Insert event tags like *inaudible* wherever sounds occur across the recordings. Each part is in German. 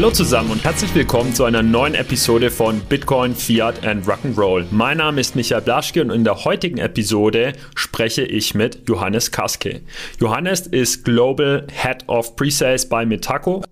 Hallo zusammen und herzlich willkommen zu einer neuen Episode von Bitcoin, Fiat and Rock'n'Roll. Mein Name ist Michael Blaschke und in der heutigen Episode spreche ich mit Johannes Kaske. Johannes ist Global Head of Presales bei Metaco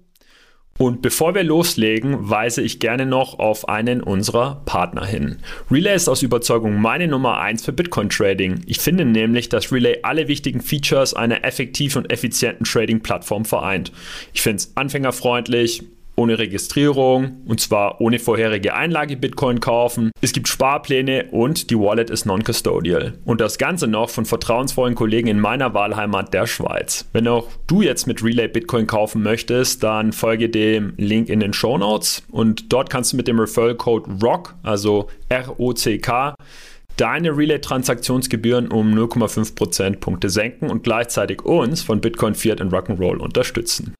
und bevor wir loslegen, weise ich gerne noch auf einen unserer Partner hin. Relay ist aus Überzeugung meine Nummer 1 für Bitcoin Trading. Ich finde nämlich, dass Relay alle wichtigen Features einer effektiven und effizienten Trading-Plattform vereint. Ich finde es anfängerfreundlich, ohne Registrierung und zwar ohne vorherige Einlage Bitcoin kaufen. Es gibt Sparpläne und die Wallet ist non-custodial. Und das Ganze noch von vertrauensvollen Kollegen in meiner Wahlheimat der Schweiz. Wenn auch du jetzt mit Relay Bitcoin kaufen möchtest, dann folge dem Link in den Show Notes und dort kannst du mit dem Referral Code ROCK, also R-O-C-K, deine Relay-Transaktionsgebühren um 0,5 Prozentpunkte senken und gleichzeitig uns von Bitcoin, Fiat und Rock'n'Roll unterstützen.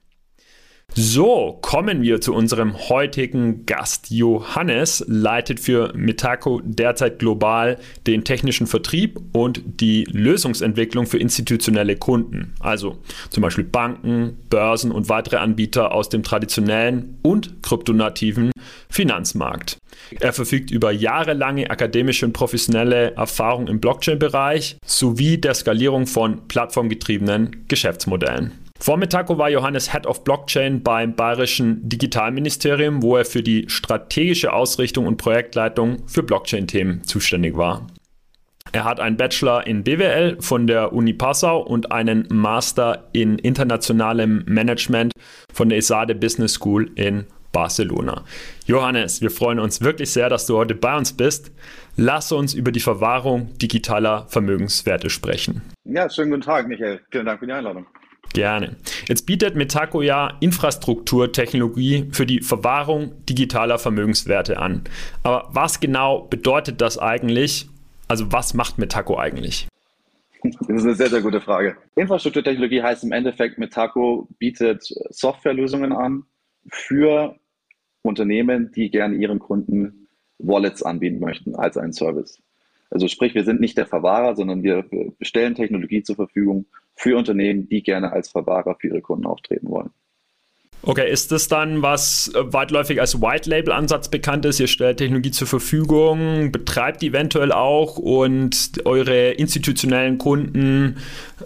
So, kommen wir zu unserem heutigen Gast. Johannes leitet für Metaco derzeit global den technischen Vertrieb und die Lösungsentwicklung für institutionelle Kunden, also zum Beispiel Banken, Börsen und weitere Anbieter aus dem traditionellen und kryptonativen Finanzmarkt. Er verfügt über jahrelange akademische und professionelle Erfahrung im Blockchain-Bereich sowie der Skalierung von plattformgetriebenen Geschäftsmodellen. Vor Metaco war Johannes Head of Blockchain beim Bayerischen Digitalministerium, wo er für die strategische Ausrichtung und Projektleitung für Blockchain-Themen zuständig war. Er hat einen Bachelor in BWL von der Uni Passau und einen Master in internationalem Management von der ESADE Business School in Barcelona. Johannes, wir freuen uns wirklich sehr, dass du heute bei uns bist. Lass uns über die Verwahrung digitaler Vermögenswerte sprechen. Ja, schönen guten Tag, Michael. Vielen Dank für die Einladung. Gerne. Jetzt bietet Metaco ja Infrastrukturtechnologie für die Verwahrung digitaler Vermögenswerte an. Aber was genau bedeutet das eigentlich? Also was macht Metaco eigentlich? Das ist eine sehr, sehr gute Frage. Infrastrukturtechnologie heißt im Endeffekt, Metaco bietet Softwarelösungen an für Unternehmen, die gerne ihren Kunden Wallets anbieten möchten als einen Service. Also sprich, wir sind nicht der Verwahrer, sondern wir stellen Technologie zur Verfügung für Unternehmen, die gerne als Verwahrer für ihre Kunden auftreten wollen. Okay, ist das dann, was äh, weitläufig als White-Label-Ansatz bekannt ist? Ihr stellt Technologie zur Verfügung, betreibt eventuell auch und eure institutionellen Kunden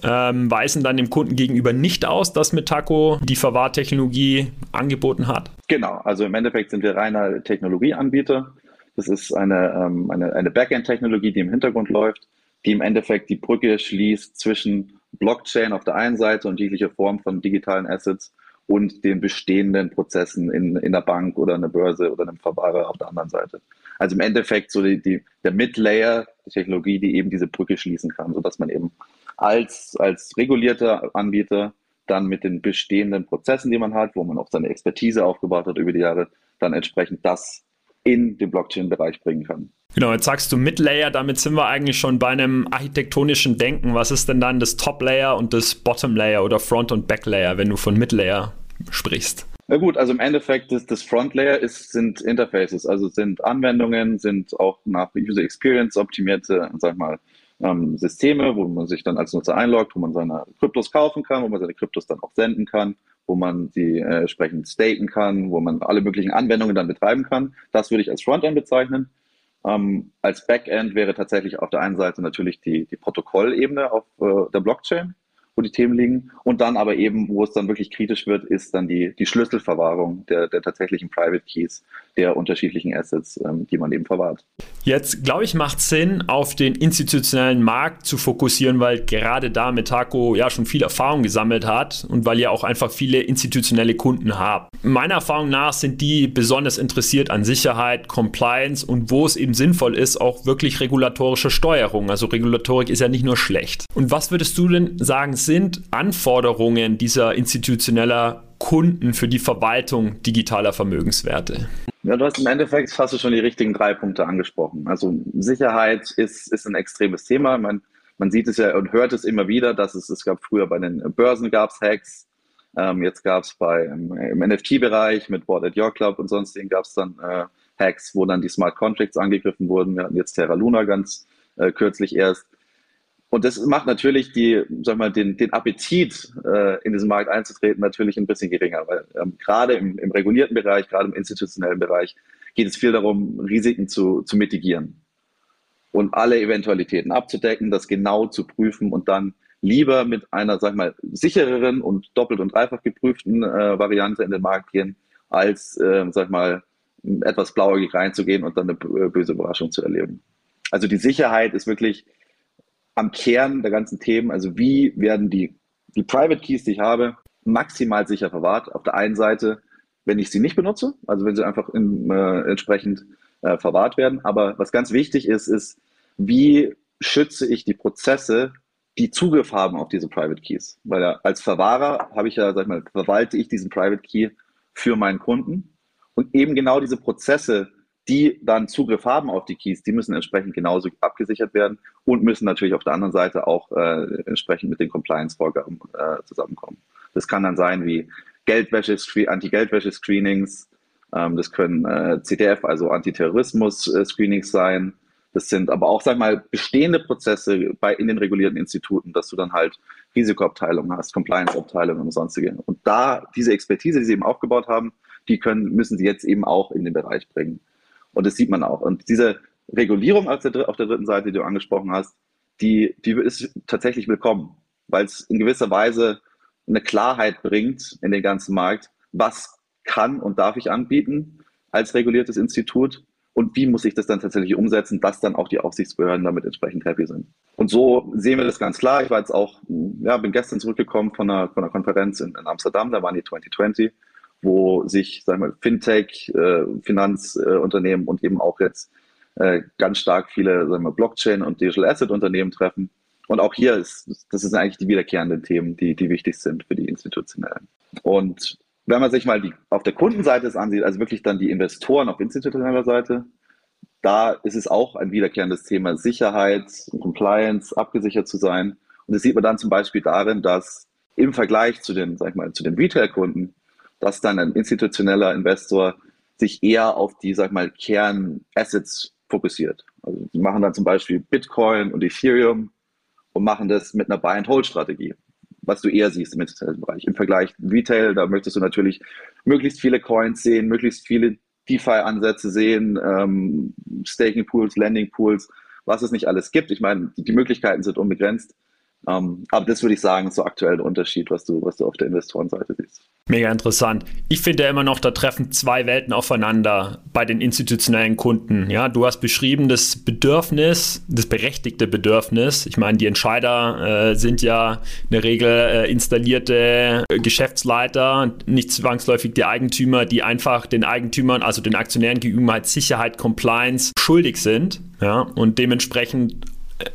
ähm, weisen dann dem Kunden gegenüber nicht aus, dass Metaco die Verwahrtechnologie angeboten hat? Genau, also im Endeffekt sind wir reiner Technologieanbieter. Das ist eine, ähm, eine, eine Backend-Technologie, die im Hintergrund läuft, die im Endeffekt die Brücke schließt zwischen Blockchain auf der einen Seite und jegliche Form von digitalen Assets und den bestehenden Prozessen in, in der Bank oder einer Börse oder einem Verwahrer auf der anderen Seite. Also im Endeffekt so die, die, der Mid-Layer, die Technologie, die eben diese Brücke schließen kann, sodass man eben als, als regulierter Anbieter dann mit den bestehenden Prozessen, die man hat, wo man auch seine Expertise aufgebaut hat über die Jahre, dann entsprechend das in den Blockchain-Bereich bringen kann. Genau, jetzt sagst du Mid-Layer, damit sind wir eigentlich schon bei einem architektonischen Denken. Was ist denn dann das Top-Layer und das Bottom-Layer oder Front- und Back-Layer, wenn du von Mid-Layer sprichst? Na gut, also im Endeffekt das, das Front-Layer ist, sind Interfaces, also sind Anwendungen, sind auch nach User Experience optimierte, sag mal, ähm, Systeme, wo man sich dann als Nutzer einloggt, wo man seine Kryptos kaufen kann, wo man seine Kryptos dann auch senden kann, wo man sie äh, entsprechend staken kann, wo man alle möglichen Anwendungen dann betreiben kann. Das würde ich als Frontend bezeichnen. Ähm, als Backend wäre tatsächlich auf der einen Seite natürlich die, die Protokollebene auf äh, der Blockchain wo die Themen liegen. Und dann aber eben, wo es dann wirklich kritisch wird, ist dann die, die Schlüsselverwahrung der, der tatsächlichen Private Keys der unterschiedlichen Assets, ähm, die man eben verwahrt. Jetzt, glaube ich, macht Sinn, auf den institutionellen Markt zu fokussieren, weil gerade da Metaco ja schon viel Erfahrung gesammelt hat und weil ihr auch einfach viele institutionelle Kunden habt. Meiner Erfahrung nach sind die besonders interessiert an Sicherheit, Compliance und wo es eben sinnvoll ist, auch wirklich regulatorische Steuerung. Also Regulatorik ist ja nicht nur schlecht. Und was würdest du denn sagen, sind Anforderungen dieser institutioneller Kunden für die Verwaltung digitaler Vermögenswerte? Ja, du hast im Endeffekt hast du schon die richtigen drei Punkte angesprochen. Also Sicherheit ist, ist ein extremes Thema. Man, man sieht es ja und hört es immer wieder, dass es, es gab früher bei den Börsen gab es Hacks, ähm, jetzt gab es bei im, im NFT-Bereich mit Board at Your Club und sonstigen gab es dann äh, Hacks, wo dann die Smart Contracts angegriffen wurden. Wir hatten jetzt Terra Luna ganz äh, kürzlich erst Und das macht natürlich die, sag mal, den, den Appetit, äh, in diesen Markt einzutreten, natürlich ein bisschen geringer, weil ähm, gerade im, im regulierten Bereich, gerade im institutionellen Bereich, geht es viel darum, Risiken zu, zu mitigieren und alle Eventualitäten abzudecken, das genau zu prüfen und dann lieber mit einer, sag mal, sichereren und doppelt und dreifach geprüften äh, Variante in den Markt gehen, als, äh, sag mal, etwas blauäugig reinzugehen und dann eine böse Überraschung zu erleben. Also die Sicherheit ist wirklich am Kern der ganzen Themen. Also wie werden die, die Private Keys, die ich habe, maximal sicher verwahrt? Auf der einen Seite, wenn ich sie nicht benutze, also wenn sie einfach in, äh, entsprechend äh, verwahrt werden. Aber was ganz wichtig ist, ist, wie schütze ich die Prozesse, die Zugriff haben auf diese Private Keys? Weil ja, als Verwahrer habe ich ja, sag ich mal, verwalte ich diesen Private Key für meinen Kunden. Und eben genau diese Prozesse, die dann Zugriff haben auf die Keys, die müssen entsprechend genauso abgesichert werden und müssen natürlich auf der anderen Seite auch äh, entsprechend mit den Compliance-Vorgaben äh, zusammenkommen. Das kann dann sein wie Geldwäsche, Anti-Geldwäsche-Screenings, ähm, das können äh, CTF, also Antiterrorismus-Screenings sein. Das sind aber auch, sag mal, bestehende Prozesse bei, in den regulierten Instituten, dass du dann halt Risikoabteilungen hast, Compliance-Abteilungen und sonstige. Und da diese Expertise, die sie eben aufgebaut haben, die können, müssen sie jetzt eben auch in den Bereich bringen. Und das sieht man auch. Und diese Regulierung auf der, auf der dritten Seite, die du angesprochen hast, die, die ist tatsächlich willkommen, weil es in gewisser Weise eine Klarheit bringt in den ganzen Markt, was kann und darf ich anbieten als reguliertes Institut und wie muss ich das dann tatsächlich umsetzen, dass dann auch die Aufsichtsbehörden damit entsprechend happy sind. Und so sehen wir das ganz klar. Ich war jetzt auch, ja, bin gestern zurückgekommen von einer, von einer Konferenz in, in Amsterdam, da waren die 2020 wo sich, sagen wir, Fintech, äh, Finanzunternehmen äh, und eben auch jetzt äh, ganz stark viele, sagen wir, Blockchain und Digital Asset Unternehmen treffen. Und auch hier ist, das sind eigentlich die wiederkehrenden Themen, die, die wichtig sind für die Institutionellen. Und wenn man sich mal die, auf der Kundenseite das ansieht, also wirklich dann die Investoren auf institutioneller Seite, da ist es auch ein wiederkehrendes Thema, Sicherheit und Compliance, abgesichert zu sein. Und das sieht man dann zum Beispiel darin, dass im Vergleich zu den, sag ich mal, zu den Retail-Kunden dass dann ein institutioneller Investor sich eher auf die, sag mal, Kernassets fokussiert. Also die machen dann zum Beispiel Bitcoin und Ethereum und machen das mit einer Buy-and-Hold-Strategie, was du eher siehst im institutionellen Bereich. Im Vergleich Retail, da möchtest du natürlich möglichst viele Coins sehen, möglichst viele DeFi-Ansätze sehen, ähm, Staking-Pools, Landing-Pools, was es nicht alles gibt. Ich meine, die, die Möglichkeiten sind unbegrenzt. Ähm, aber das würde ich sagen, ist so aktuell der Unterschied, was du, was du auf der Investorenseite siehst. Mega interessant. Ich finde ja immer noch, da treffen zwei Welten aufeinander bei den institutionellen Kunden. Ja, du hast beschrieben das Bedürfnis, das berechtigte Bedürfnis. Ich meine, die Entscheider äh, sind ja in der Regel äh, installierte Geschäftsleiter, nicht zwangsläufig die Eigentümer, die einfach den Eigentümern, also den Aktionären gegenüber halt Sicherheit, Compliance schuldig sind. Ja, und dementsprechend äh,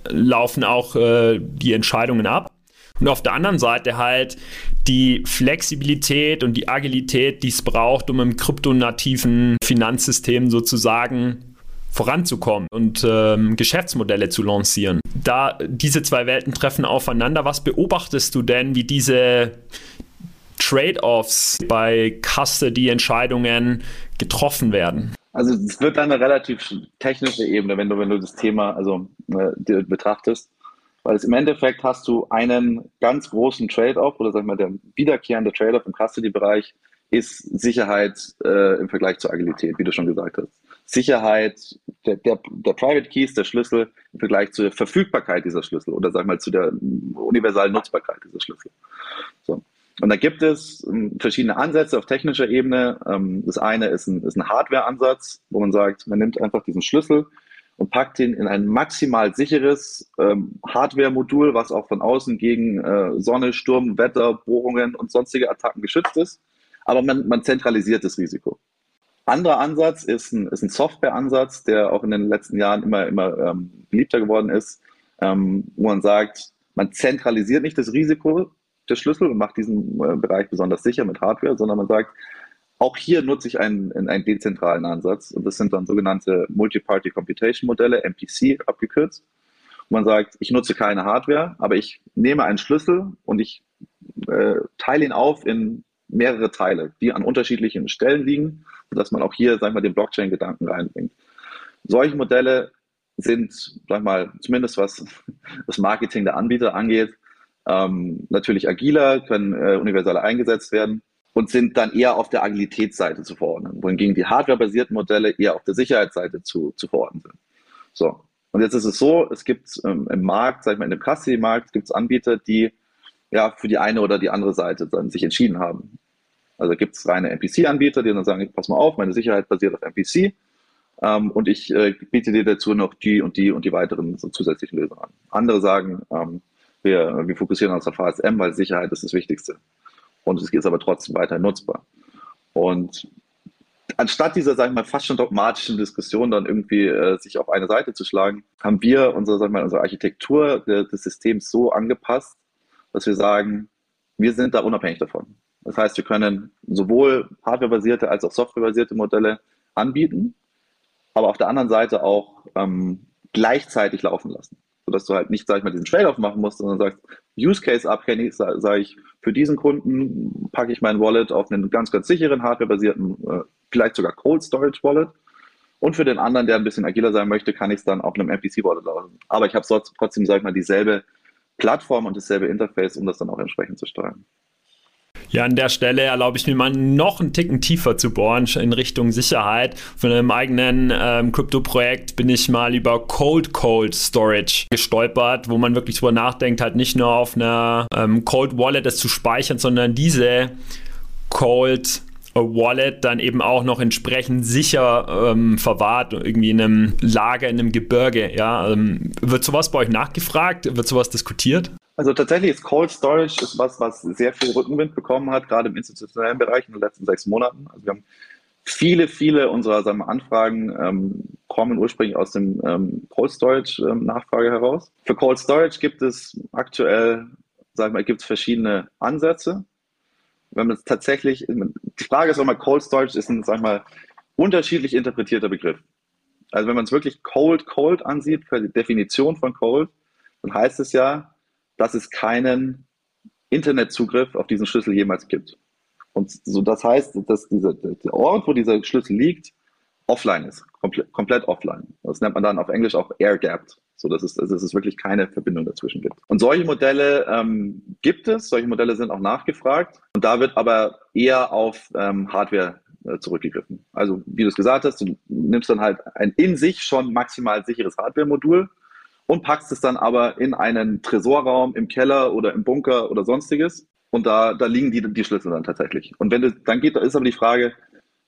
laufen auch äh, die Entscheidungen ab. Und auf der anderen Seite halt die Flexibilität und die Agilität, die es braucht, um im kryptonativen Finanzsystem sozusagen voranzukommen und ähm, Geschäftsmodelle zu lancieren. Da diese zwei Welten treffen aufeinander, was beobachtest du denn, wie diese Trade-offs bei Custody-Entscheidungen getroffen werden? Also es wird eine relativ technische Ebene, wenn du, wenn du das Thema also äh, betrachtest. Weil im Endeffekt hast du einen ganz großen Trade-off oder sag mal, der wiederkehrende Trade-off im Custody-Bereich ist Sicherheit äh, im Vergleich zur Agilität, wie du schon gesagt hast. Sicherheit, der, der, der Private Key ist der Schlüssel im Vergleich zur Verfügbarkeit dieser Schlüssel oder sag mal zu der universalen Nutzbarkeit dieser Schlüssel. So. Und da gibt es ähm, verschiedene Ansätze auf technischer Ebene. Ähm, das eine ist ein, ein Hardware-Ansatz, wo man sagt, man nimmt einfach diesen Schlüssel, und packt ihn in ein maximal sicheres ähm, Hardware-Modul, was auch von außen gegen äh, Sonne, Sturm, Wetter, Bohrungen und sonstige Attacken geschützt ist. Aber man, man zentralisiert das Risiko. Anderer Ansatz ist ein, ist ein Software-Ansatz, der auch in den letzten Jahren immer, immer ähm, beliebter geworden ist, ähm, wo man sagt, man zentralisiert nicht das Risiko der Schlüssel und macht diesen äh, Bereich besonders sicher mit Hardware, sondern man sagt, auch hier nutze ich einen, einen dezentralen Ansatz und das sind dann sogenannte Multi-Party Computation Modelle, MPC abgekürzt. Und man sagt, ich nutze keine Hardware, aber ich nehme einen Schlüssel und ich äh, teile ihn auf in mehrere Teile, die an unterschiedlichen Stellen liegen, sodass man auch hier, sagen wir, den Blockchain-Gedanken reinbringt. Solche Modelle sind, sag mal, zumindest was *laughs* das Marketing der Anbieter angeht, ähm, natürlich agiler, können äh, universeller eingesetzt werden und sind dann eher auf der Agilitätsseite zu verordnen, wohingegen die hardwarebasierten Modelle eher auf der Sicherheitsseite zu, zu verordnen sind. So. Und jetzt ist es so, es gibt ähm, im Markt, sag ich mal, in dem Custody-Markt gibt es Anbieter, die ja für die eine oder die andere Seite dann sich entschieden haben. Also gibt es reine MPC-Anbieter, die dann sagen, pass mal auf, meine Sicherheit basiert auf MPC ähm, und ich äh, biete dir dazu noch die und die und die weiteren so zusätzlichen Lösungen an. Andere sagen, ähm, wir, wir fokussieren uns auf VSM, weil Sicherheit ist das Wichtigste. Und es ist aber trotzdem weiter nutzbar. Und anstatt dieser, sagen wir mal, fast schon dogmatischen Diskussion dann irgendwie äh, sich auf eine Seite zu schlagen, haben wir unsere, sagen wir mal, unsere Architektur des Systems so angepasst, dass wir sagen, wir sind da unabhängig davon. Das heißt, wir können sowohl hardwarebasierte als auch softwarebasierte Modelle anbieten, aber auf der anderen Seite auch ähm, gleichzeitig laufen lassen sodass du halt nicht, sag ich mal, diesen Trade-off machen musst, sondern sagst, Use Case abhängig, sage sag ich, für diesen Kunden packe ich mein Wallet auf einen ganz, ganz sicheren, hardwarebasierten, äh, vielleicht sogar Cold Storage Wallet. Und für den anderen, der ein bisschen agiler sein möchte, kann ich es dann auf einem MPC-Wallet laufen. Aber ich habe trotzdem, sag ich mal, dieselbe Plattform und dasselbe Interface, um das dann auch entsprechend zu steuern. Ja, an der Stelle erlaube ich mir mal noch einen Ticken tiefer zu bohren in Richtung Sicherheit. Von einem eigenen ähm, Krypto-Projekt bin ich mal über Cold Cold Storage gestolpert, wo man wirklich drüber nachdenkt, halt nicht nur auf einer ähm, Cold Wallet das zu speichern, sondern diese Cold Wallet dann eben auch noch entsprechend sicher ähm, verwahrt, irgendwie in einem Lager, in einem Gebirge. Ja, ähm, wird sowas bei euch nachgefragt? Wird sowas diskutiert? Also tatsächlich ist Cold Storage ist was, was sehr viel Rückenwind bekommen hat, gerade im institutionellen Bereich in den letzten sechs Monaten. Also wir haben viele, viele unserer sagen wir, Anfragen ähm, kommen ursprünglich aus dem ähm, Cold Storage ähm, Nachfrage heraus. Für Cold Storage gibt es aktuell, sagen wir, gibt es verschiedene Ansätze. Wenn man es tatsächlich, die Frage ist auch mal, Cold Storage ist ein, sagen wir mal, unterschiedlich interpretierter Begriff. Also wenn man es wirklich Cold, Cold ansieht, für die Definition von Cold, dann heißt es ja, dass es keinen Internetzugriff auf diesen Schlüssel jemals gibt. Und so, das heißt, dass dieser, der Ort, wo dieser Schlüssel liegt, offline ist, komplett, komplett offline. Das nennt man dann auf Englisch auch air-gapped, so dass es, dass es wirklich keine Verbindung dazwischen gibt. Und solche Modelle ähm, gibt es, solche Modelle sind auch nachgefragt und da wird aber eher auf ähm, Hardware äh, zurückgegriffen. Also wie du es gesagt hast, du nimmst dann halt ein in sich schon maximal sicheres Hardware-Modul und packst es dann aber in einen Tresorraum im Keller oder im Bunker oder sonstiges. Und da, da liegen die, die Schlüssel dann tatsächlich. Und wenn du, dann geht, da ist aber die Frage,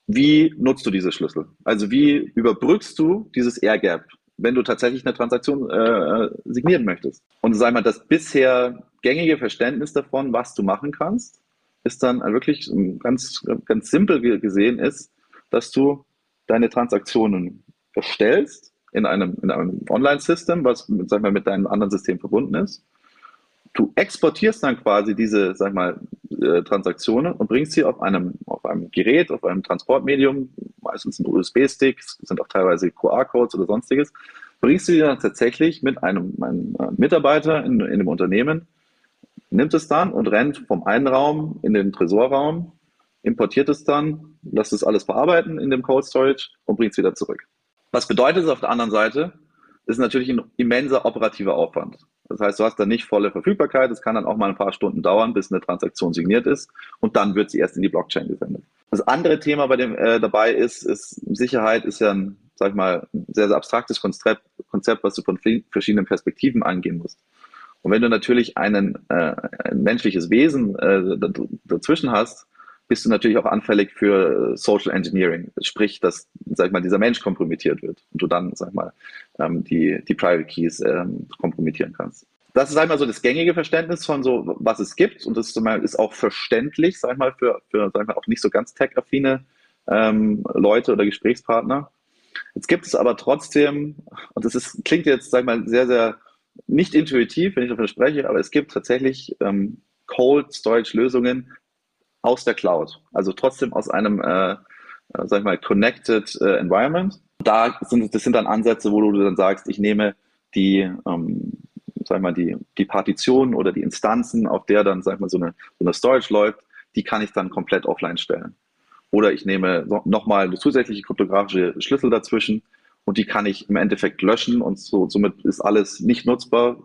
wie nutzt du diese Schlüssel? Also wie überbrückst du dieses Air Gap, wenn du tatsächlich eine Transaktion äh, signieren möchtest? Und sag mal, das bisher gängige Verständnis davon, was du machen kannst, ist dann wirklich ganz, ganz simpel gesehen ist, dass du deine Transaktionen erstellst in einem, in einem Online-System, was sag mal, mit deinem anderen System verbunden ist. Du exportierst dann quasi diese sag mal, äh, Transaktionen und bringst sie auf einem, auf einem Gerät, auf einem Transportmedium, meistens ein USB-Stick, sind auch teilweise QR-Codes oder sonstiges, bringst du die dann tatsächlich mit einem, einem äh, Mitarbeiter in, in dem Unternehmen, nimmt es dann und rennt vom einen Raum in den Tresorraum, importiert es dann, lässt es alles verarbeiten in dem Cold Storage und bringt es wieder zurück. Was bedeutet es auf der anderen Seite? Ist natürlich ein immenser operativer Aufwand. Das heißt, du hast dann nicht volle Verfügbarkeit. Es kann dann auch mal ein paar Stunden dauern, bis eine Transaktion signiert ist und dann wird sie erst in die Blockchain gesendet. Das andere Thema bei dem äh, dabei ist, ist Sicherheit ist ja ein, sag ich mal, sehr, sehr abstraktes Konzept, Konzept, was du von verschiedenen Perspektiven angehen musst. Und wenn du natürlich einen, äh, ein menschliches Wesen äh, dazwischen hast, bist du natürlich auch anfällig für Social Engineering, sprich, dass, sag mal, dieser Mensch kompromittiert wird und du dann, sag mal, ähm, die, die Private Keys ähm, kompromittieren kannst. Das ist einmal so das gängige Verständnis von so, was es gibt und das ist auch verständlich, sag mal, für, für sag mal, auch nicht so ganz tech-affine ähm, Leute oder Gesprächspartner. Jetzt gibt es aber trotzdem, und das ist, klingt jetzt, sag mal, sehr, sehr nicht intuitiv, wenn ich davon spreche, aber es gibt tatsächlich ähm, Cold Storage Lösungen, aus der Cloud. Also trotzdem aus einem, äh, äh, sag ich mal, connected äh, environment. Da sind, das sind dann Ansätze, wo du dann sagst, ich nehme die, ähm, sag ich mal, die, die Partitionen oder die Instanzen, auf der dann, sag ich mal, so eine, so eine Storage läuft, die kann ich dann komplett offline stellen. Oder ich nehme nochmal eine zusätzliche kryptografische Schlüssel dazwischen und die kann ich im Endeffekt löschen und so, somit ist alles nicht nutzbar,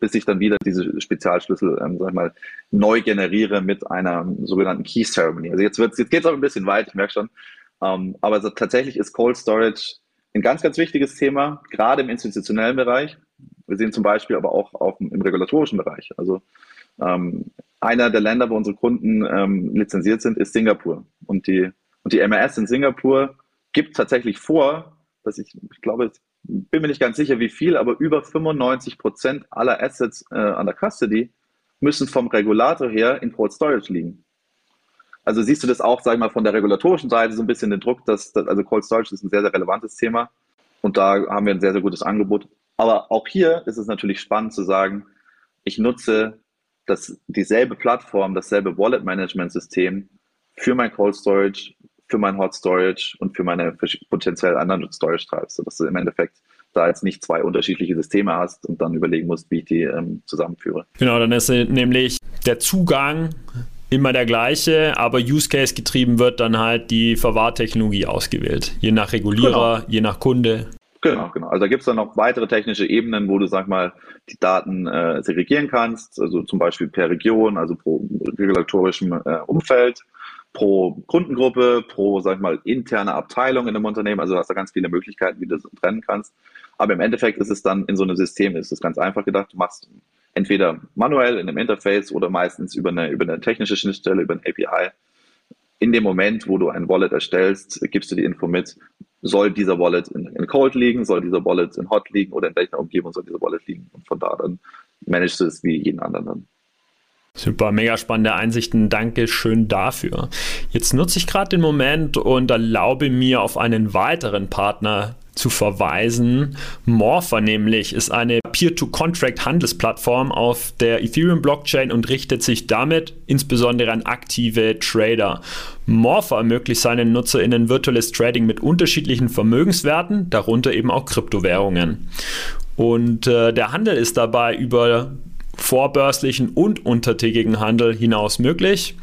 bis ich dann wieder diese Spezialschlüssel, ähm, sag ich mal, neu generiere mit einer sogenannten Key Ceremony. Also jetzt jetzt geht's auch ein bisschen weit, ich merke schon. Ähm, aber also tatsächlich ist Cold Storage ein ganz, ganz wichtiges Thema, gerade im institutionellen Bereich. Wir sehen zum Beispiel aber auch auf, im regulatorischen Bereich. Also ähm, einer der Länder, wo unsere Kunden ähm, lizenziert sind, ist Singapur. Und die, und die MRS in Singapur gibt tatsächlich vor, dass ich, ich glaube, bin mir nicht ganz sicher, wie viel, aber über 95 Prozent aller Assets äh, an der Custody müssen vom Regulator her in Cold Storage liegen. Also siehst du das auch, sag ich mal, von der regulatorischen Seite so ein bisschen den Druck, dass, dass also Cold Storage ist ein sehr, sehr relevantes Thema und da haben wir ein sehr, sehr gutes Angebot. Aber auch hier ist es natürlich spannend zu sagen, ich nutze das, dieselbe Plattform, dasselbe Wallet Management System für mein Cold Storage, für mein Hot Storage und für meine potenziell anderen Storage Types, sodass du im Endeffekt da jetzt nicht zwei unterschiedliche Systeme hast und dann überlegen musst, wie ich die ähm, zusammenführe. Genau, dann ist nämlich der Zugang immer der gleiche, aber Use Case getrieben wird dann halt die Verwahrtechnologie ausgewählt, je nach Regulierer, genau. je nach Kunde. Genau, genau. Also da gibt es dann noch weitere technische Ebenen, wo du, sag mal, die Daten äh, segregieren kannst, also zum Beispiel per Region, also pro regulatorischem äh, Umfeld, pro Kundengruppe, pro, sag ich mal, interne Abteilung in einem Unternehmen. Also du hast da ganz viele Möglichkeiten, wie du das trennen kannst. Aber im Endeffekt ist es dann in so einem System, ist es ganz einfach gedacht. Du machst entweder manuell in einem Interface oder meistens über eine, über eine technische Schnittstelle, über ein API. In dem Moment, wo du ein Wallet erstellst, gibst du die Info mit, soll dieser Wallet in, in Cold liegen, soll dieser Wallet in Hot liegen oder in welcher Umgebung soll dieser Wallet liegen. Und von da dann managst du es wie jeden anderen dann. Super, mega spannende Einsichten. Danke schön dafür. Jetzt nutze ich gerade den Moment und erlaube mir auf einen weiteren Partner zu verweisen. Morpher nämlich ist eine Peer-to-Contract-Handelsplattform auf der Ethereum-Blockchain und richtet sich damit insbesondere an aktive Trader. Morpher ermöglicht seinen NutzerInnen virtuelles Trading mit unterschiedlichen Vermögenswerten, darunter eben auch Kryptowährungen. Und äh, der Handel ist dabei über vorbörslichen und untertägigen Handel hinaus möglich.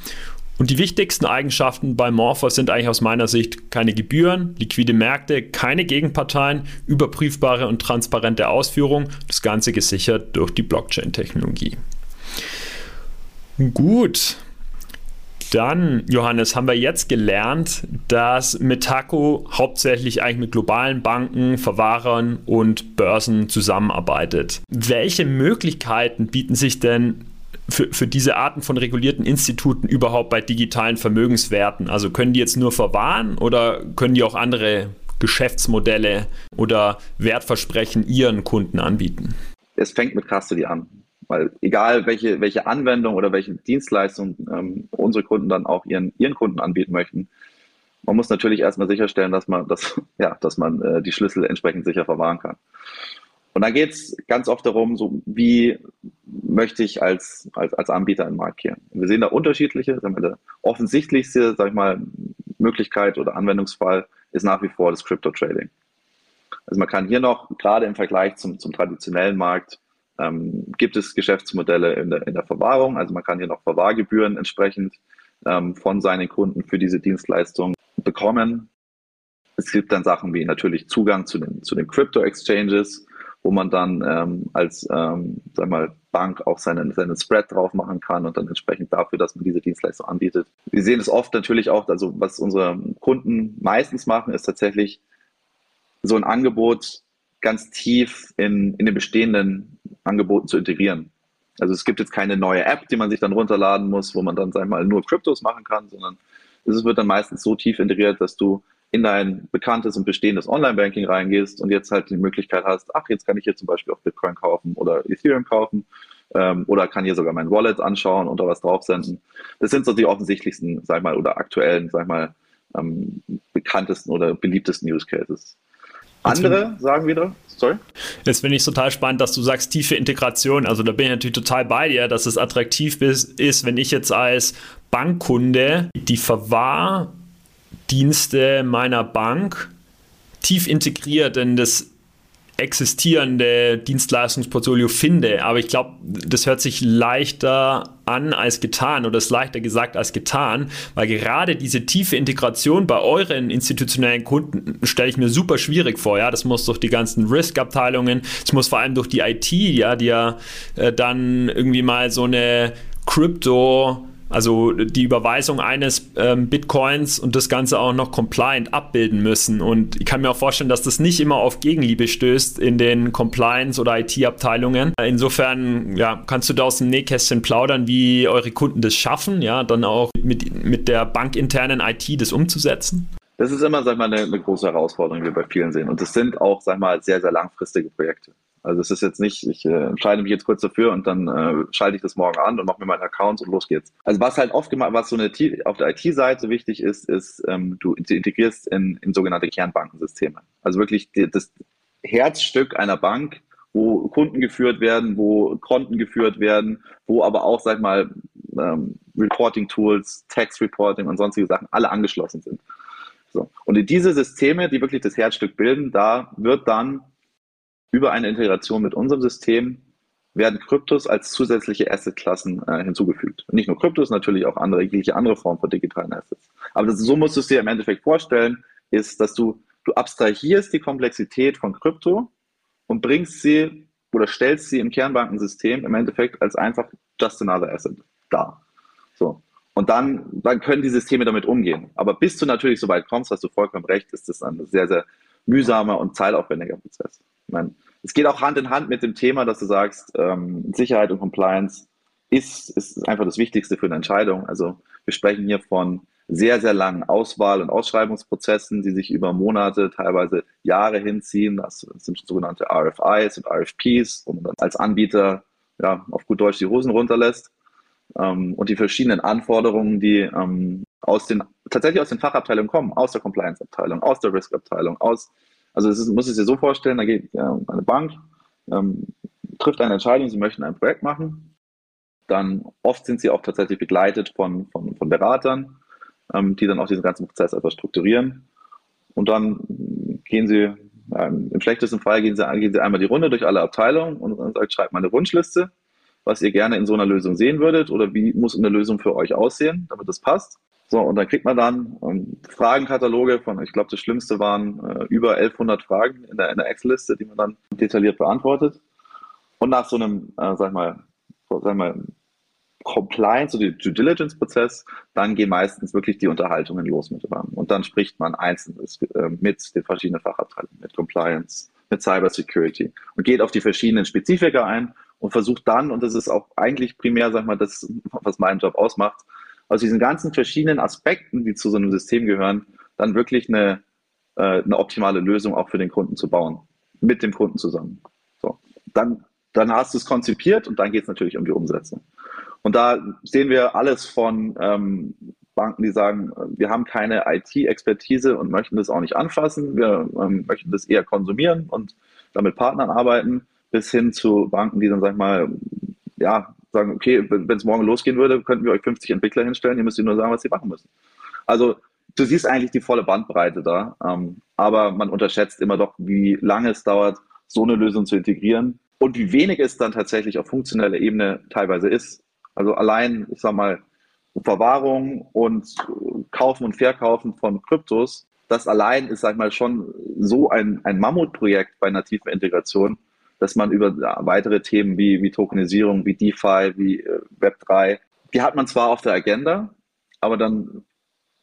Und die wichtigsten Eigenschaften bei Morpher sind eigentlich aus meiner Sicht keine Gebühren, liquide Märkte, keine Gegenparteien, überprüfbare und transparente Ausführung, das Ganze gesichert durch die Blockchain-Technologie. Gut, dann, Johannes, haben wir jetzt gelernt, dass Metaco hauptsächlich eigentlich mit globalen Banken, Verwahrern und Börsen zusammenarbeitet. Welche Möglichkeiten bieten sich denn für, für diese Arten von regulierten Instituten überhaupt bei digitalen Vermögenswerten? Also können die jetzt nur verwahren oder können die auch andere Geschäftsmodelle oder Wertversprechen ihren Kunden anbieten? Es fängt mit Custody an. Weil egal welche, welche Anwendung oder welche Dienstleistung ähm, unsere Kunden dann auch ihren, ihren Kunden anbieten möchten, man muss natürlich erstmal sicherstellen, dass man, dass, *laughs* ja, dass man äh, die Schlüssel entsprechend sicher verwahren kann. Und da geht es ganz oft darum, so wie möchte ich als, als, als Anbieter einen Markt kehren. Wir sehen da unterschiedliche. Sagen wir, offensichtlichste, sag ich mal, Möglichkeit oder Anwendungsfall ist nach wie vor das Crypto Trading. Also man kann hier noch, gerade im Vergleich zum, zum traditionellen Markt, ähm, gibt es Geschäftsmodelle in der, in der Verwahrung. Also man kann hier noch Verwahrgebühren entsprechend ähm, von seinen Kunden für diese Dienstleistung bekommen. Es gibt dann Sachen wie natürlich Zugang zu den, zu den Crypto-Exchanges, wo man dann ähm, als ähm, sag mal, Bank auch seinen, seinen Spread drauf machen kann und dann entsprechend dafür, dass man diese Dienstleistung anbietet. Wir sehen es oft natürlich auch, also was unsere Kunden meistens machen, ist tatsächlich so ein Angebot ganz tief in, in den bestehenden Angeboten zu integrieren. Also es gibt jetzt keine neue App, die man sich dann runterladen muss, wo man dann, sag ich mal, nur Kryptos machen kann, sondern es wird dann meistens so tief integriert, dass du in dein bekanntes und bestehendes Online-Banking reingehst und jetzt halt die Möglichkeit hast, ach, jetzt kann ich hier zum Beispiel auch Bitcoin kaufen oder Ethereum kaufen ähm, oder kann hier sogar mein Wallet anschauen und da was draufsenden. Das sind so die offensichtlichsten, sag ich mal, oder aktuellen, sag ich mal, ähm, bekanntesten oder beliebtesten Use Cases. Andere sagen wieder, sorry. Jetzt finde ich es total spannend, dass du sagst tiefe Integration. Also da bin ich natürlich total bei dir, dass es attraktiv ist, wenn ich jetzt als Bankkunde die Verwahrdienste meiner Bank tief integriert in das existierende Dienstleistungsportfolio finde. Aber ich glaube, das hört sich leichter an als getan oder ist leichter gesagt als getan, weil gerade diese tiefe Integration bei euren institutionellen Kunden stelle ich mir super schwierig vor. Ja, das muss durch die ganzen Risk-Abteilungen, es muss vor allem durch die IT, ja, die ja äh, dann irgendwie mal so eine Crypto also die Überweisung eines ähm, Bitcoins und das Ganze auch noch compliant abbilden müssen. Und ich kann mir auch vorstellen, dass das nicht immer auf Gegenliebe stößt in den Compliance- oder IT-Abteilungen. Insofern ja, kannst du da aus dem Nähkästchen plaudern, wie eure Kunden das schaffen, ja, dann auch mit, mit der bankinternen IT das umzusetzen? Das ist immer, sag ich mal, eine, eine große Herausforderung, die wir bei vielen sehen. Und das sind auch, sag ich mal, sehr, sehr langfristige Projekte. Also es ist jetzt nicht, ich äh, entscheide mich jetzt kurz dafür und dann äh, schalte ich das morgen an und mache mir meinen Account und los geht's. Also was halt oft gemacht, was so eine auf der IT-Seite wichtig ist, ist, ähm, du integrierst in, in sogenannte Kernbankensysteme. Also wirklich die, das Herzstück einer Bank, wo Kunden geführt werden, wo Konten geführt werden, wo aber auch, sag mal, ähm, Reporting-Tools, Tax-Reporting und sonstige Sachen alle angeschlossen sind. So. Und in diese Systeme, die wirklich das Herzstück bilden, da wird dann über eine Integration mit unserem System werden Kryptos als zusätzliche Assetklassen äh, hinzugefügt. Und nicht nur Kryptos, natürlich auch andere, jegliche andere Form von digitalen Assets. Aber das, so musst du es dir im Endeffekt vorstellen, ist, dass du, du abstrahierst die Komplexität von Krypto und bringst sie oder stellst sie im Kernbankensystem im Endeffekt als einfach just another asset dar. So. Und dann, dann können die Systeme damit umgehen. Aber bis du natürlich so weit kommst, hast du vollkommen recht, ist das ein sehr, sehr mühsamer und zeitaufwendiger Prozess. Meine, es geht auch Hand in Hand mit dem Thema, dass du sagst, ähm, Sicherheit und Compliance ist, ist einfach das Wichtigste für eine Entscheidung. Also wir sprechen hier von sehr, sehr langen Auswahl- und Ausschreibungsprozessen, die sich über Monate, teilweise Jahre hinziehen. Das sind sogenannte RFIs und RFPs, wo man dann als Anbieter ja, auf gut Deutsch die Hosen runterlässt. Ähm, und die verschiedenen Anforderungen, die ähm, aus den, tatsächlich aus den Fachabteilungen kommen, aus der Compliance-Abteilung, aus der Risk-Abteilung, aus also es ist, muss ich dir so vorstellen, da geht ja, eine Bank, ähm, trifft eine Entscheidung, sie möchten ein Projekt machen. Dann oft sind sie auch tatsächlich begleitet von, von, von Beratern, ähm, die dann auch diesen ganzen Prozess etwas strukturieren. Und dann gehen sie, ja, im schlechtesten Fall gehen sie, gehen sie einmal die Runde durch alle Abteilungen und dann sagt, schreibt mal eine Wunschliste, was ihr gerne in so einer Lösung sehen würdet oder wie muss eine Lösung für euch aussehen, damit es passt. So, und dann kriegt man dann ähm, Fragenkataloge von, ich glaube, das Schlimmste waren äh, über 1100 Fragen in der, in der Excel-Liste, die man dann detailliert beantwortet. Und nach so einem, äh, sag mal, sag mal, Compliance oder Due Diligence-Prozess, dann gehen meistens wirklich die Unterhaltungen los mit der Bank. Und dann spricht man einzelnes äh, mit den verschiedenen Fachabteilungen, mit Compliance, mit Cybersecurity und geht auf die verschiedenen Spezifika ein und versucht dann, und das ist auch eigentlich primär, sag mal, das, was meinen Job ausmacht, aus diesen ganzen verschiedenen Aspekten, die zu so einem System gehören, dann wirklich eine, äh, eine optimale Lösung auch für den Kunden zu bauen. Mit dem Kunden zusammen. So. Dann, dann hast du es konzipiert und dann geht es natürlich um die Umsetzung. Und da sehen wir alles von ähm, Banken, die sagen, wir haben keine IT-Expertise und möchten das auch nicht anfassen, wir ähm, möchten das eher konsumieren und damit Partnern arbeiten, bis hin zu Banken, die dann, sag ich mal, ja, sagen, okay, wenn es morgen losgehen würde, könnten wir euch 50 Entwickler hinstellen, ihr müsst nur sagen, was sie machen müssen. Also du siehst eigentlich die volle Bandbreite da, ähm, aber man unterschätzt immer doch, wie lange es dauert, so eine Lösung zu integrieren und wie wenig es dann tatsächlich auf funktioneller Ebene teilweise ist. Also allein, ich sag mal, Verwahrung und Kaufen und Verkaufen von Kryptos, das allein ist, sag ich mal, schon so ein, ein Mammutprojekt bei nativer Integration, dass man über weitere Themen wie, wie Tokenisierung, wie DeFi, wie äh, Web3, die hat man zwar auf der Agenda, aber dann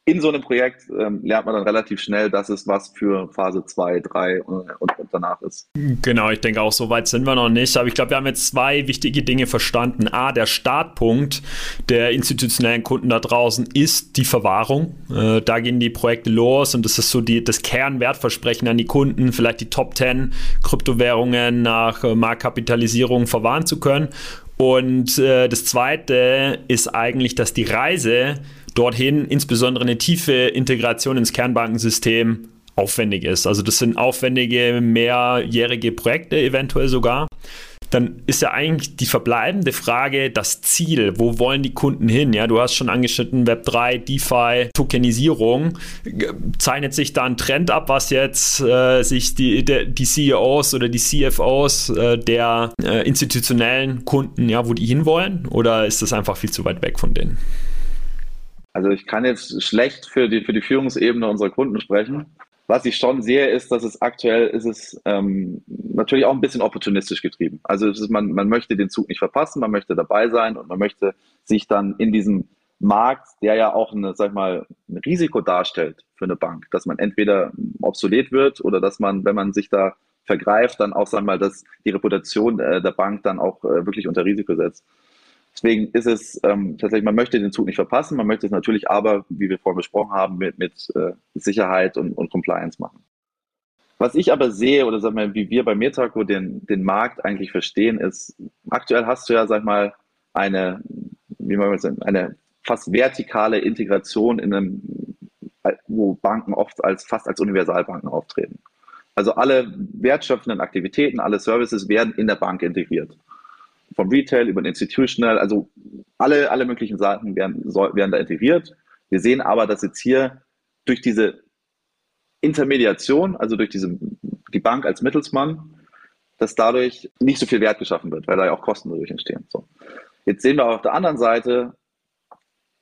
in so einem Projekt ähm, lernt man dann relativ schnell, dass es was für Phase 2, 3 und, und, danach ist. Genau, ich denke auch, so weit sind wir noch nicht. Aber ich glaube, wir haben jetzt zwei wichtige Dinge verstanden. A, der Startpunkt der institutionellen Kunden da draußen ist die Verwahrung. Äh, da gehen die Projekte los und das ist so die, das Kernwertversprechen an die Kunden, vielleicht die Top 10 Kryptowährungen nach äh, Marktkapitalisierung verwahren zu können. Und äh, das zweite ist eigentlich, dass die Reise dorthin insbesondere eine tiefe Integration ins Kernbankensystem aufwendig ist. Also das sind aufwendige, mehrjährige Projekte eventuell sogar. dann ist ja eigentlich die verbleibende Frage das Ziel. Wo wollen die Kunden hin? Ja, du hast schon angeschnitten Web3, DeFi, Tokenisierung. Zeichnet sich da ein Trend ab, was jetzt äh, sich die, de, die CEOs oder die CFOs äh, der äh, institutionellen Kunden, ja, wo die hinwollen? Oder ist das einfach viel zu weit weg von denen? Also ich kann jetzt schlecht für die, für die Führungsebene unserer Kunden sprechen. Was ich schon sehe, ist, dass es aktuell ist es ähm, natürlich auch ein bisschen opportunistisch getrieben. Also ist, man, man möchte den Zug nicht verpassen, man möchte dabei sein und man möchte sich dann in diesem Markt, der ja auch eine, sag mal, ein Risiko darstellt für eine Bank, dass man entweder obsolet wird oder dass man, wenn man sich da vergreift, dann auch, sag mal, dass die Reputation äh, der Bank dann auch äh, wirklich unter Risiko setzt. Deswegen ist es ähm, tatsächlich, man möchte den Zug nicht verpassen, man möchte es natürlich aber, wie wir vorhin besprochen haben, mit, mit äh, Sicherheit und, und Compliance machen. Was ich aber sehe, oder sag mal, wie wir bei Metaco den, den Markt eigentlich verstehen, ist, aktuell hast du ja, sag mal, eine, wie man sagen, eine fast vertikale Integration in einem, wo Banken oft als fast als Universalbanken auftreten. Also alle wertschöpfenden Aktivitäten, alle Services werden in der Bank integriert vom Retail über den Institutional, also alle, alle möglichen Seiten werden, werden da integriert. Wir sehen aber, dass jetzt hier durch diese Intermediation, also durch diese, die Bank als Mittelsmann, dass dadurch nicht so viel Wert geschaffen wird, weil da ja auch Kosten dadurch entstehen. So. Jetzt sehen wir auf der anderen Seite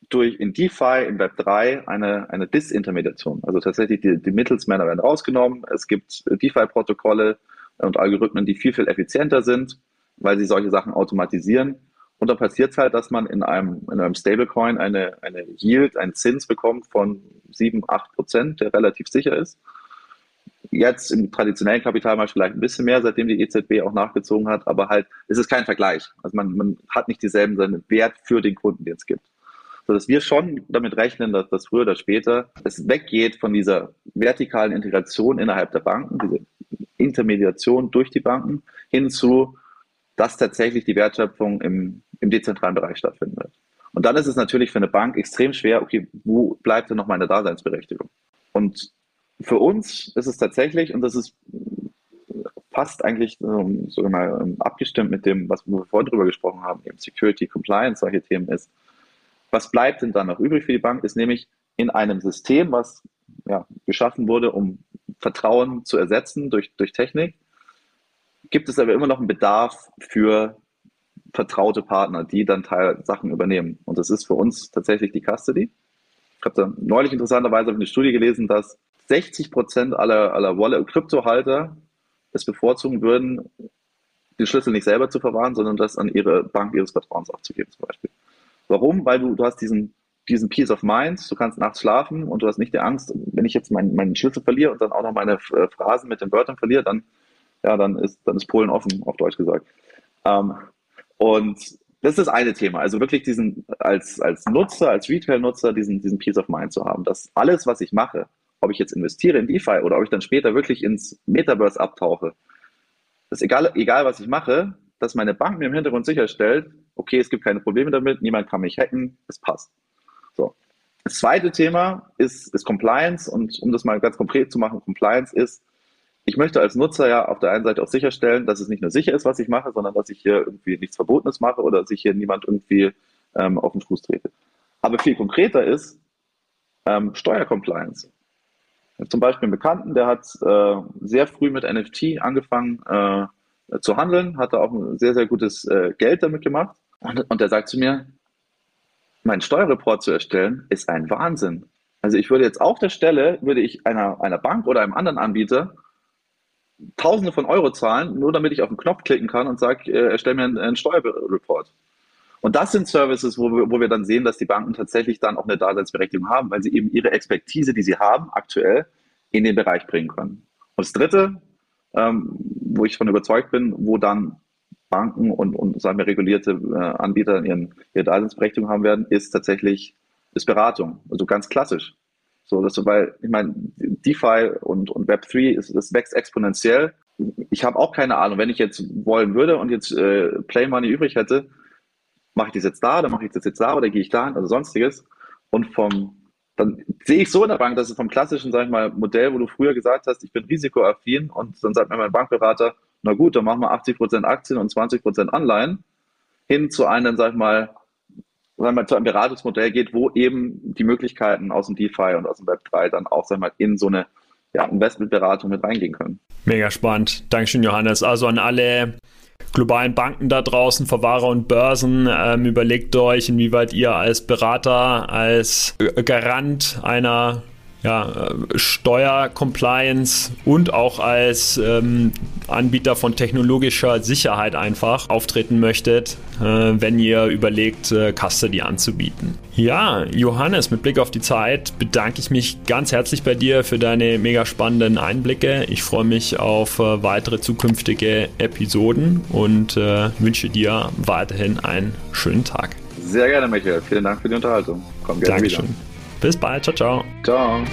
durch in DeFi, in Web3 eine, eine Disintermediation. Also tatsächlich die, die Mittelsmänner werden rausgenommen. Es gibt DeFi-Protokolle und Algorithmen, die viel, viel effizienter sind weil sie solche Sachen automatisieren. Und dann passiert es halt, dass man in einem, in einem Stablecoin eine, eine Yield, einen Zins bekommt von 7, 8 Prozent, der relativ sicher ist. Jetzt im traditionellen Kapitalmarkt vielleicht ein bisschen mehr, seitdem die EZB auch nachgezogen hat, aber halt, es ist kein Vergleich. Also man, man hat nicht dieselben seinen Wert für den Kunden, den es gibt. So dass wir schon damit rechnen, dass das früher oder später es weggeht von dieser vertikalen Integration innerhalb der Banken, diese Intermediation durch die Banken, hin zu dass tatsächlich die Wertschöpfung im, im dezentralen Bereich stattfinden wird. Und dann ist es natürlich für eine Bank extrem schwer, okay, wo bleibt denn noch meine Daseinsberechtigung? Und für uns ist es tatsächlich, und das ist fast eigentlich sogar mal ähm, abgestimmt mit dem, was wir vorhin drüber gesprochen haben, eben Security, Compliance, solche Themen ist, was bleibt denn dann noch übrig für die Bank, ist nämlich in einem System, was ja, geschaffen wurde, um Vertrauen zu ersetzen durch, durch Technik, gibt es aber immer noch einen Bedarf für vertraute Partner, die dann Teil Sachen übernehmen. Und das ist für uns tatsächlich die Custody. Ich habe da neulich interessanterweise eine Studie gelesen, dass 60 Prozent aller, aller Wallet- Kryptohalter es bevorzugen würden, den Schlüssel nicht selber zu verwahren, sondern das an ihre Bank ihres Vertrauens abzugeben zum Beispiel. Warum? Weil du, du hast diesen, diesen Peace of Mind, du kannst nachts schlafen und du hast nicht die Angst, wenn ich jetzt meinen, meinen Schlüssel verliere und dann auch noch meine äh, Phrasen mit den Wörtern verliere, dann ja, dann ist, dann ist Polen offen, auf Deutsch gesagt. Ähm, und das ist das eine Thema. Also wirklich diesen, als, als Nutzer, als Retail-Nutzer, diesen, diesen Peace of Mind zu haben, dass alles, was ich mache, ob ich jetzt investiere in DeFi oder ob ich dann später wirklich ins Metaverse abtauche, ist egal, egal was ich mache, dass meine Bank mir im Hintergrund sicherstellt, okay, es gibt keine Probleme damit, niemand kann mich hacken, es passt. So. Das zweite Thema ist, ist Compliance und um das mal ganz konkret zu machen, Compliance ist, ich möchte als Nutzer ja auf der einen Seite auch sicherstellen, dass es nicht nur sicher ist, was ich mache, sondern dass ich hier irgendwie nichts Verbotenes mache oder dass ich hier niemand irgendwie ähm, auf den Fuß trete. Aber viel konkreter ist ähm, Steuercompliance. Zum Beispiel einen Bekannten, der hat äh, sehr früh mit NFT angefangen äh, zu handeln, hatte auch ein sehr, sehr gutes äh, Geld damit gemacht. Und, und der sagt zu mir, meinen Steuerreport zu erstellen, ist ein Wahnsinn. Also ich würde jetzt auf der Stelle, würde ich einer, einer Bank oder einem anderen Anbieter Tausende von Euro zahlen, nur damit ich auf den Knopf klicken kann und sage, äh, erstell mir einen, einen Steuerreport. Und das sind Services, wo wir, wo wir dann sehen, dass die Banken tatsächlich dann auch eine Daseinsberechtigung haben, weil sie eben ihre Expertise, die sie haben, aktuell in den Bereich bringen können. Und das Dritte, ähm, wo ich von überzeugt bin, wo dann Banken und, und sagen wir, regulierte äh, Anbieter ihren, ihre Daseinsberechtigung haben werden, ist tatsächlich ist Beratung. Also ganz klassisch. So, dass du, weil, ich meine, DeFi und, und Web3, ist, das wächst exponentiell. Ich habe auch keine Ahnung, wenn ich jetzt wollen würde und jetzt äh, Play Money übrig hätte, mache ich das jetzt da, dann mache ich das jetzt da oder gehe ich da hin, also sonstiges. Und vom, dann sehe ich so in der Bank, dass es vom klassischen, sag ich mal, Modell, wo du früher gesagt hast, ich bin risikoaffin und dann sagt mir mein Bankberater, na gut, dann machen wir 80% Aktien und 20% Anleihen, hin zu einem, sag ich mal, wenn man zu einem Beratungsmodell geht, wo eben die Möglichkeiten aus dem DeFi und aus dem Web3 dann auch, sag ich mal, in so eine ja, Investmentberatung mit reingehen können. Mega spannend. Dankeschön, Johannes. Also an alle globalen Banken da draußen, Verwahrer und Börsen, ähm, überlegt euch, inwieweit ihr als Berater, als Garant einer ja, Steuercompliance und auch als ähm, Anbieter von technologischer Sicherheit einfach auftreten möchtet, äh, wenn ihr überlegt, äh, Custody anzubieten. Ja, Johannes, mit Blick auf die Zeit bedanke ich mich ganz herzlich bei dir für deine mega spannenden Einblicke. Ich freue mich auf äh, weitere zukünftige Episoden und äh, wünsche dir weiterhin einen schönen Tag. Sehr gerne, Michael. Vielen Dank für die Unterhaltung. Komm gerne Dankeschön. wieder. Bis bald. Ciao, ciao. Ciao.